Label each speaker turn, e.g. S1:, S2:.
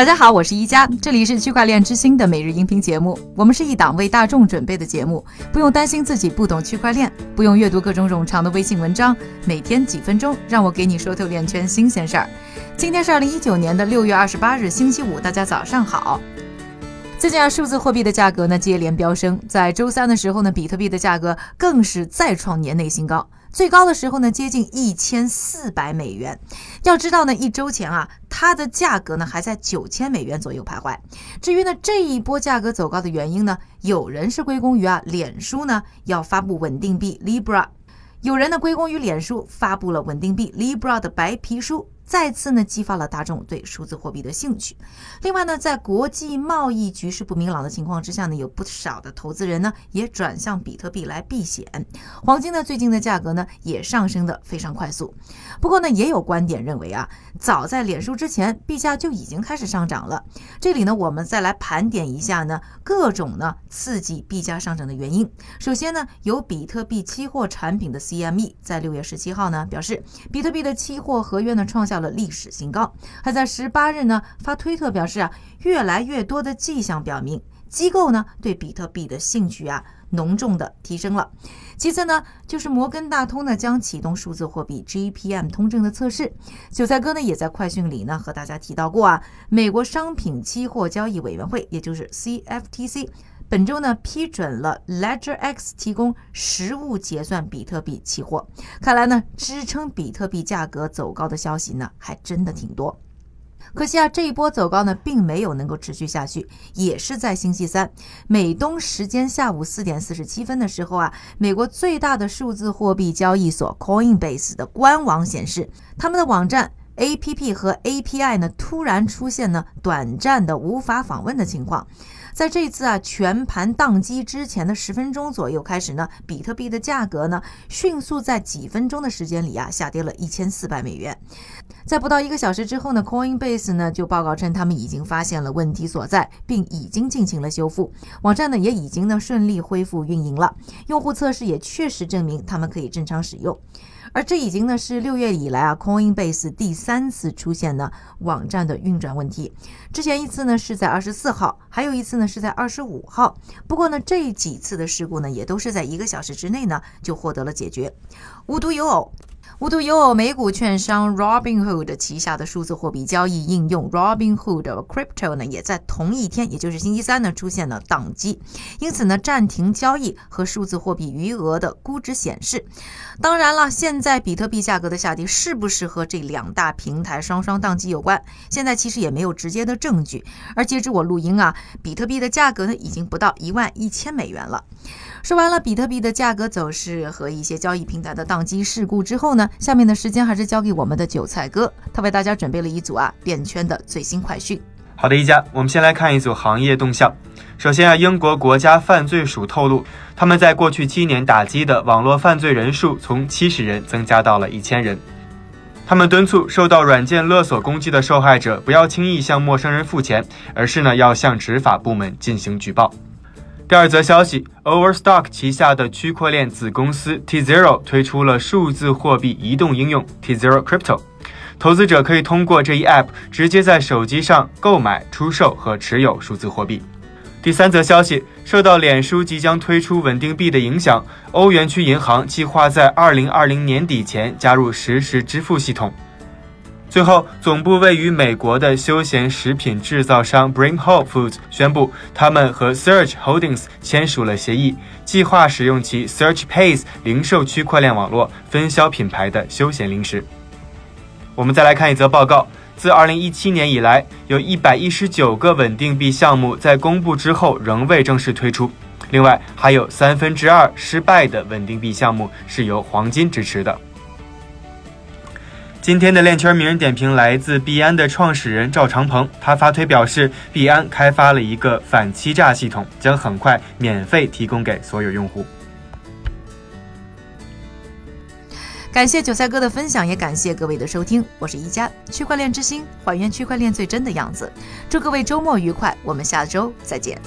S1: 大家好，我是一加，这里是区块链之星的每日音频节目。我们是一档为大众准备的节目，不用担心自己不懂区块链，不用阅读各种冗长的微信文章，每天几分钟，让我给你说透链圈新鲜事儿。今天是二零一九年的六月二十八日，星期五，大家早上好。最近啊，数字货币的价格呢接连飙升，在周三的时候呢，比特币的价格更是再创年内新高。最高的时候呢，接近一千四百美元。要知道呢，一周前啊，它的价格呢还在九千美元左右徘徊。至于呢这一波价格走高的原因呢，有人是归功于啊，脸书呢要发布稳定币 Libra，有人呢归功于脸书发布了稳定币 Libra 的白皮书。再次呢激发了大众对数字货币的兴趣。另外呢，在国际贸易局势不明朗的情况之下呢，有不少的投资人呢也转向比特币来避险。黄金呢最近的价格呢也上升的非常快速。不过呢，也有观点认为啊，早在脸书之前，币价就已经开始上涨了。这里呢，我们再来盘点一下呢各种呢刺激币价上涨的原因。首先呢，有比特币期货产品的 CME 在六月十七号呢表示，比特币的期货合约呢创下了历史新高，还在十八日呢发推特表示啊，越来越多的迹象表明，机构呢对比特币的兴趣啊浓重的提升了。其次呢，就是摩根大通呢将启动数字货币 GPM 通证的测试。韭菜哥呢也在快讯里呢和大家提到过啊，美国商品期货交易委员会，也就是 CFTC。本周呢批准了 Ledger X 提供实物结算比特币期货，看来呢支撑比特币价格走高的消息呢还真的挺多。可惜啊这一波走高呢并没有能够持续下去，也是在星期三美东时间下午四点四十七分的时候啊，美国最大的数字货币交易所 Coinbase 的官网显示，他们的网站。APP 和 API 呢，突然出现呢短暂的无法访问的情况，在这次啊全盘宕机之前的十分钟左右开始呢，比特币的价格呢迅速在几分钟的时间里啊下跌了一千四百美元，在不到一个小时之后呢，Coinbase 呢就报告称他们已经发现了问题所在，并已经进行了修复，网站呢也已经呢顺利恢复运营了，用户测试也确实证明他们可以正常使用。而这已经呢是六月以来啊，Coinbase 第三次出现呢网站的运转问题。之前一次呢是在二十四号，还有一次呢是在二十五号。不过呢这几次的事故呢也都是在一个小时之内呢就获得了解决。无独有偶。无独有偶，美股券商 Robinhood 旗下的数字货币交易应用 Robinhood Crypto 呢，也在同一天，也就是星期三呢，出现了宕机，因此呢，暂停交易和数字货币余额的估值显示。当然了，现在比特币价格的下跌是不是和这两大平台双双宕机有关？现在其实也没有直接的证据。而截至我录音啊，比特币的价格呢，已经不到一万一千美元了。说完了比特币的价格走势和一些交易平台的宕机事故之后呢，下面的时间还是交给我们的韭菜哥，他为大家准备了一组啊链圈的最新快讯。
S2: 好的，一家，我们先来看一组行业动向。首先啊，英国国家犯罪署透露，他们在过去七年打击的网络犯罪人数从七十人增加到了一千人。他们敦促受到软件勒索攻击的受害者不要轻易向陌生人付钱，而是呢要向执法部门进行举报。第二则消息，Overstock 旗下的区块链子公司 T Zero 推出了数字货币移动应用 T Zero Crypto，投资者可以通过这一 App 直接在手机上购买、出售和持有数字货币。第三则消息，受到脸书即将推出稳定币的影响，欧元区银行计划在2020年底前加入实时支付系统。最后，总部位于美国的休闲食品制造商 Bring Whole Foods 宣布，他们和 Search Holdings 签署了协议，计划使用其 Search Pays 零售区块链网络分销品牌的休闲零食。我们再来看一则报告：自2017年以来，有一百一十九个稳定币项目在公布之后仍未正式推出，另外还有三分之二失败的稳定币项目是由黄金支持的。今天的链圈名人点评来自币安的创始人赵长鹏，他发推表示，币安开发了一个反欺诈系统，将很快免费提供给所有用户。
S1: 感谢韭菜哥的分享，也感谢各位的收听，我是一加区块链之星，还原区块链最真的样子。祝各位周末愉快，我们下周再见。